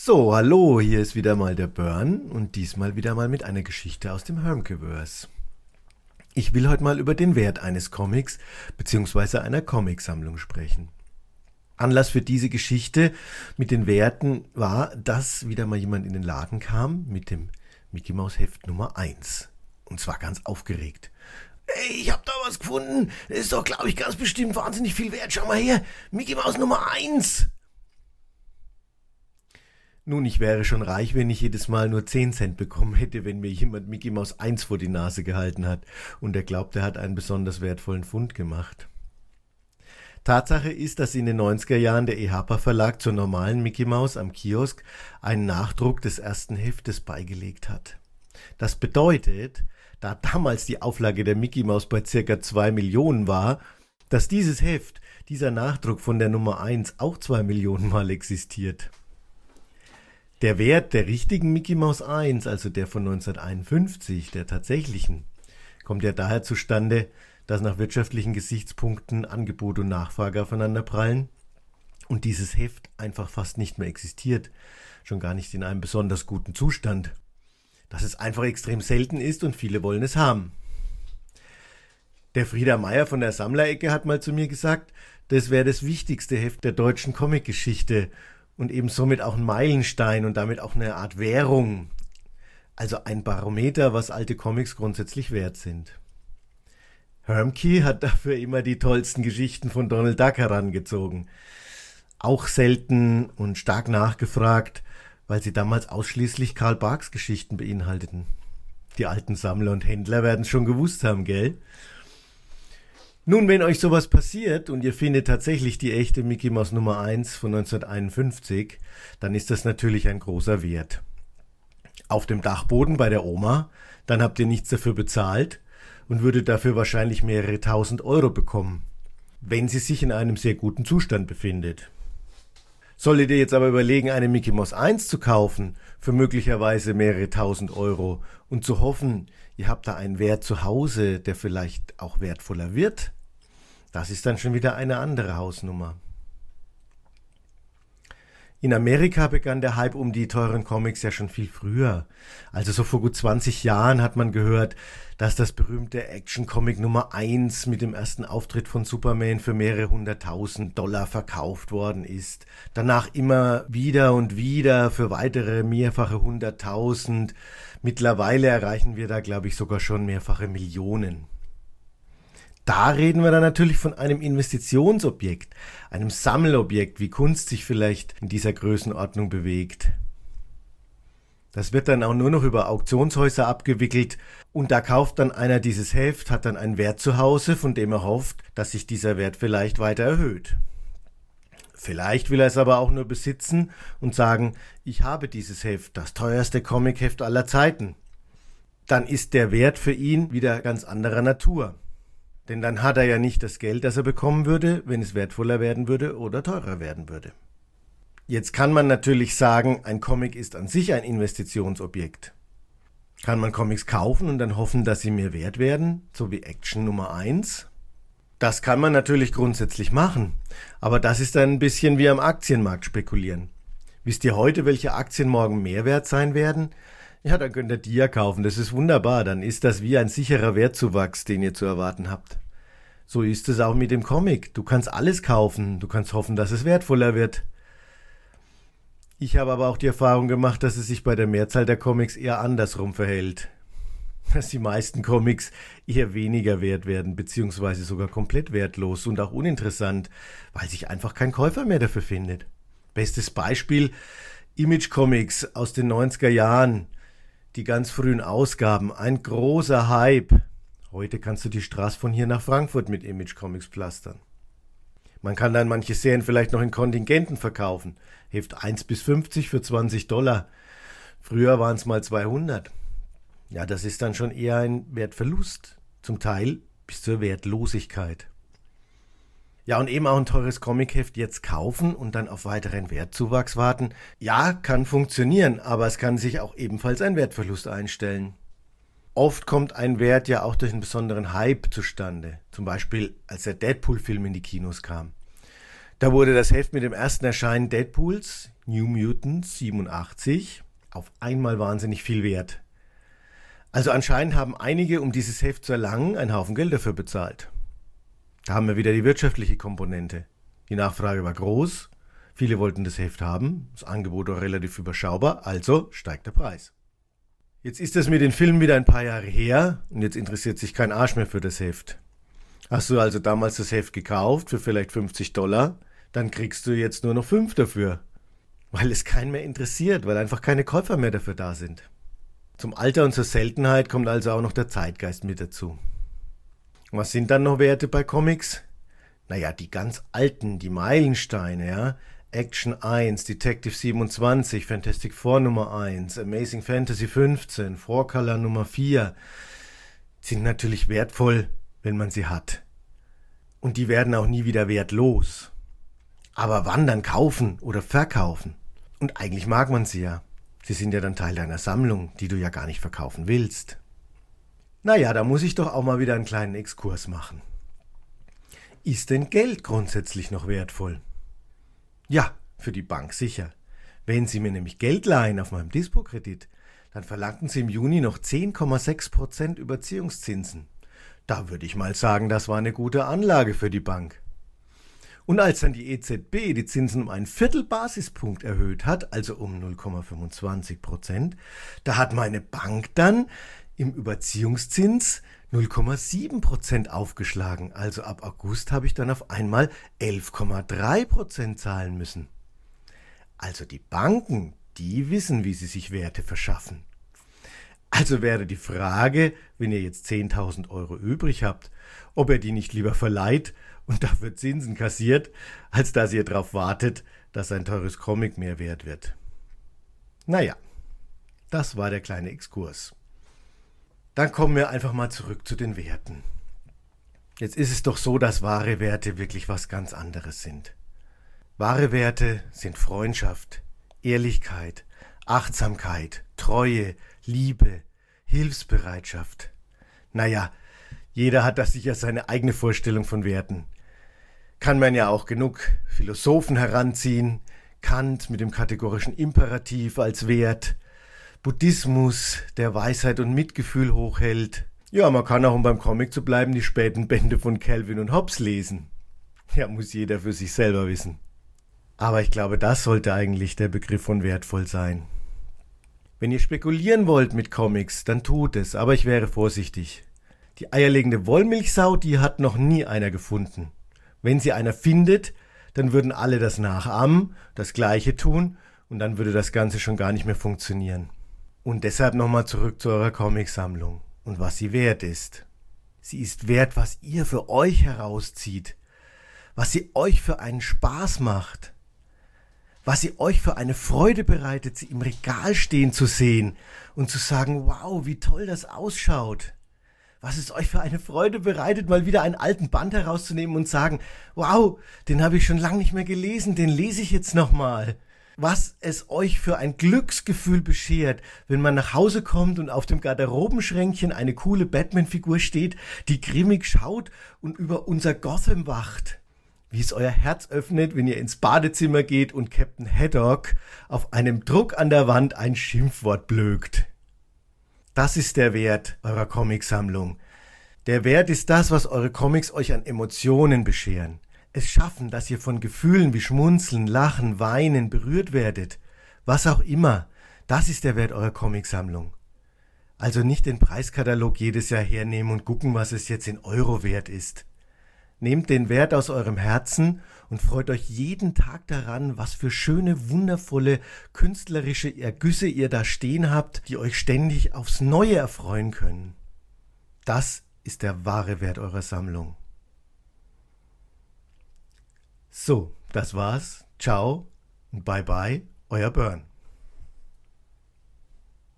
So, hallo, hier ist wieder mal der Burn und diesmal wieder mal mit einer Geschichte aus dem Hermkeverse. Ich will heute mal über den Wert eines Comics bzw. einer Comicsammlung sprechen. Anlass für diese Geschichte mit den Werten war, dass wieder mal jemand in den Laden kam mit dem Mickey Maus Heft Nummer 1. Und zwar ganz aufgeregt. Ey, ich hab da was gefunden. Das ist doch, glaube ich, ganz bestimmt wahnsinnig viel wert. Schau mal her. Mickey Maus Nummer 1. Nun, ich wäre schon reich, wenn ich jedes Mal nur 10 Cent bekommen hätte, wenn mir jemand Mickey Maus 1 vor die Nase gehalten hat und er glaubt, er hat einen besonders wertvollen Fund gemacht. Tatsache ist, dass in den 90er Jahren der EHPA Verlag zur normalen Mickey Maus am Kiosk einen Nachdruck des ersten Heftes beigelegt hat. Das bedeutet, da damals die Auflage der Mickey Maus bei circa 2 Millionen war, dass dieses Heft, dieser Nachdruck von der Nummer 1 auch 2 Millionen Mal existiert. Der Wert der richtigen Mickey Mouse 1, also der von 1951, der tatsächlichen, kommt ja daher zustande, dass nach wirtschaftlichen Gesichtspunkten Angebot und Nachfrage aufeinander prallen und dieses Heft einfach fast nicht mehr existiert, schon gar nicht in einem besonders guten Zustand. Dass es einfach extrem selten ist und viele wollen es haben. Der Frieder Meier von der Sammlerecke hat mal zu mir gesagt, das wäre das wichtigste Heft der deutschen Comicgeschichte und eben somit auch ein Meilenstein und damit auch eine Art Währung, also ein Barometer, was alte Comics grundsätzlich wert sind. Hermke hat dafür immer die tollsten Geschichten von Donald Duck herangezogen. Auch selten und stark nachgefragt, weil sie damals ausschließlich Karl Barks Geschichten beinhalteten. Die alten Sammler und Händler werden es schon gewusst haben, gell? Nun, wenn euch sowas passiert und ihr findet tatsächlich die echte Mickey Mouse Nummer 1 von 1951, dann ist das natürlich ein großer Wert. Auf dem Dachboden bei der Oma, dann habt ihr nichts dafür bezahlt und würdet dafür wahrscheinlich mehrere tausend Euro bekommen, wenn sie sich in einem sehr guten Zustand befindet. Solltet ihr jetzt aber überlegen, eine Mickey Mouse 1 zu kaufen, für möglicherweise mehrere tausend Euro, und zu hoffen, ihr habt da einen Wert zu Hause, der vielleicht auch wertvoller wird, das ist dann schon wieder eine andere Hausnummer. In Amerika begann der Hype um die teuren Comics ja schon viel früher. Also so vor gut 20 Jahren hat man gehört, dass das berühmte Action-Comic Nummer 1 mit dem ersten Auftritt von Superman für mehrere hunderttausend Dollar verkauft worden ist. Danach immer wieder und wieder für weitere mehrfache hunderttausend. Mittlerweile erreichen wir da, glaube ich, sogar schon mehrfache Millionen. Da reden wir dann natürlich von einem Investitionsobjekt, einem Sammelobjekt, wie Kunst sich vielleicht in dieser Größenordnung bewegt. Das wird dann auch nur noch über Auktionshäuser abgewickelt und da kauft dann einer dieses Heft, hat dann einen Wert zu Hause, von dem er hofft, dass sich dieser Wert vielleicht weiter erhöht. Vielleicht will er es aber auch nur besitzen und sagen, ich habe dieses Heft, das teuerste Comicheft aller Zeiten. Dann ist der Wert für ihn wieder ganz anderer Natur. Denn dann hat er ja nicht das Geld, das er bekommen würde, wenn es wertvoller werden würde oder teurer werden würde. Jetzt kann man natürlich sagen, ein Comic ist an sich ein Investitionsobjekt. Kann man Comics kaufen und dann hoffen, dass sie mehr wert werden, so wie Action Nummer 1? Das kann man natürlich grundsätzlich machen, aber das ist ein bisschen wie am Aktienmarkt spekulieren. Wisst ihr heute, welche Aktien morgen mehr wert sein werden? Ja, dann könnt ihr die ja kaufen. Das ist wunderbar. Dann ist das wie ein sicherer Wertzuwachs, den ihr zu erwarten habt. So ist es auch mit dem Comic. Du kannst alles kaufen. Du kannst hoffen, dass es wertvoller wird. Ich habe aber auch die Erfahrung gemacht, dass es sich bei der Mehrzahl der Comics eher andersrum verhält. Dass die meisten Comics eher weniger wert werden, beziehungsweise sogar komplett wertlos und auch uninteressant, weil sich einfach kein Käufer mehr dafür findet. Bestes Beispiel Image Comics aus den 90er Jahren die ganz frühen Ausgaben, ein großer Hype. Heute kannst du die Straße von hier nach Frankfurt mit Image Comics pflastern. Man kann dann manche Serien vielleicht noch in Kontingenten verkaufen. Heft 1 bis 50 für 20 Dollar. Früher waren es mal 200. Ja, das ist dann schon eher ein Wertverlust. Zum Teil bis zur Wertlosigkeit. Ja, und eben auch ein teures Comicheft jetzt kaufen und dann auf weiteren Wertzuwachs warten. Ja, kann funktionieren, aber es kann sich auch ebenfalls ein Wertverlust einstellen. Oft kommt ein Wert ja auch durch einen besonderen Hype zustande. Zum Beispiel, als der Deadpool-Film in die Kinos kam. Da wurde das Heft mit dem ersten Erscheinen Deadpools, New Mutants 87 auf einmal wahnsinnig viel wert. Also anscheinend haben einige, um dieses Heft zu erlangen, einen Haufen Geld dafür bezahlt. Da haben wir wieder die wirtschaftliche Komponente. Die Nachfrage war groß, viele wollten das Heft haben, das Angebot war relativ überschaubar, also steigt der Preis. Jetzt ist das mit den Filmen wieder ein paar Jahre her und jetzt interessiert sich kein Arsch mehr für das Heft. Hast du also damals das Heft gekauft für vielleicht 50 Dollar, dann kriegst du jetzt nur noch 5 dafür. Weil es keinen mehr interessiert, weil einfach keine Käufer mehr dafür da sind. Zum Alter und zur Seltenheit kommt also auch noch der Zeitgeist mit dazu. Was sind dann noch Werte bei Comics? Naja, die ganz alten, die Meilensteine, ja. Action 1, Detective 27, Fantastic Four Nummer 1, Amazing Fantasy 15, Four Color Nummer 4 sind natürlich wertvoll, wenn man sie hat. Und die werden auch nie wieder wertlos. Aber wann dann kaufen oder verkaufen? Und eigentlich mag man sie ja. Sie sind ja dann Teil deiner Sammlung, die du ja gar nicht verkaufen willst. Naja, da muss ich doch auch mal wieder einen kleinen Exkurs machen. Ist denn Geld grundsätzlich noch wertvoll? Ja, für die Bank sicher. Wenn Sie mir nämlich Geld leihen auf meinem Dispo-Kredit, dann verlangten Sie im Juni noch 10,6% Überziehungszinsen. Da würde ich mal sagen, das war eine gute Anlage für die Bank. Und als dann die EZB die Zinsen um einen Viertelbasispunkt erhöht hat, also um 0,25 Prozent, da hat meine Bank dann im Überziehungszins 0,7 Prozent aufgeschlagen. Also ab August habe ich dann auf einmal 11,3 Prozent zahlen müssen. Also die Banken, die wissen, wie sie sich Werte verschaffen. Also wäre die Frage, wenn ihr jetzt 10.000 Euro übrig habt, ob ihr die nicht lieber verleiht und dafür Zinsen kassiert, als dass ihr darauf wartet, dass ein teures Comic mehr wert wird. Naja, das war der kleine Exkurs. Dann kommen wir einfach mal zurück zu den Werten. Jetzt ist es doch so, dass wahre Werte wirklich was ganz anderes sind. Wahre Werte sind Freundschaft, Ehrlichkeit, Achtsamkeit, Treue, Liebe, Hilfsbereitschaft. Naja, jeder hat da sicher seine eigene Vorstellung von Werten kann man ja auch genug Philosophen heranziehen, Kant mit dem kategorischen Imperativ als Wert, Buddhismus, der Weisheit und Mitgefühl hochhält. Ja, man kann auch, um beim Comic zu bleiben, die späten Bände von Calvin und Hobbes lesen. Ja, muss jeder für sich selber wissen. Aber ich glaube, das sollte eigentlich der Begriff von wertvoll sein. Wenn ihr spekulieren wollt mit Comics, dann tut es, aber ich wäre vorsichtig. Die eierlegende Wollmilchsau, die hat noch nie einer gefunden. Wenn sie einer findet, dann würden alle das nachahmen, das Gleiche tun und dann würde das Ganze schon gar nicht mehr funktionieren. Und deshalb nochmal zurück zu eurer Comicsammlung und was sie wert ist. Sie ist wert, was ihr für euch herauszieht, was sie euch für einen Spaß macht, was sie euch für eine Freude bereitet, sie im Regal stehen zu sehen und zu sagen, wow, wie toll das ausschaut was es euch für eine Freude bereitet, mal wieder einen alten Band herauszunehmen und sagen, wow, den habe ich schon lange nicht mehr gelesen, den lese ich jetzt nochmal. Was es euch für ein Glücksgefühl beschert, wenn man nach Hause kommt und auf dem Garderobenschränkchen eine coole Batman-Figur steht, die grimmig schaut und über unser Gotham wacht. Wie es euer Herz öffnet, wenn ihr ins Badezimmer geht und Captain Haddock auf einem Druck an der Wand ein Schimpfwort blökt. Das ist der Wert eurer Comicsammlung. Der Wert ist das, was eure Comics euch an Emotionen bescheren. Es schaffen, dass ihr von Gefühlen wie Schmunzeln, Lachen, Weinen berührt werdet. Was auch immer. Das ist der Wert eurer Comicsammlung. Also nicht den Preiskatalog jedes Jahr hernehmen und gucken, was es jetzt in Euro wert ist. Nehmt den Wert aus eurem Herzen und freut euch jeden Tag daran, was für schöne, wundervolle, künstlerische Ergüsse ihr da stehen habt, die euch ständig aufs Neue erfreuen können. Das ist der wahre Wert eurer Sammlung. So, das war's. Ciao und bye bye, euer Burn.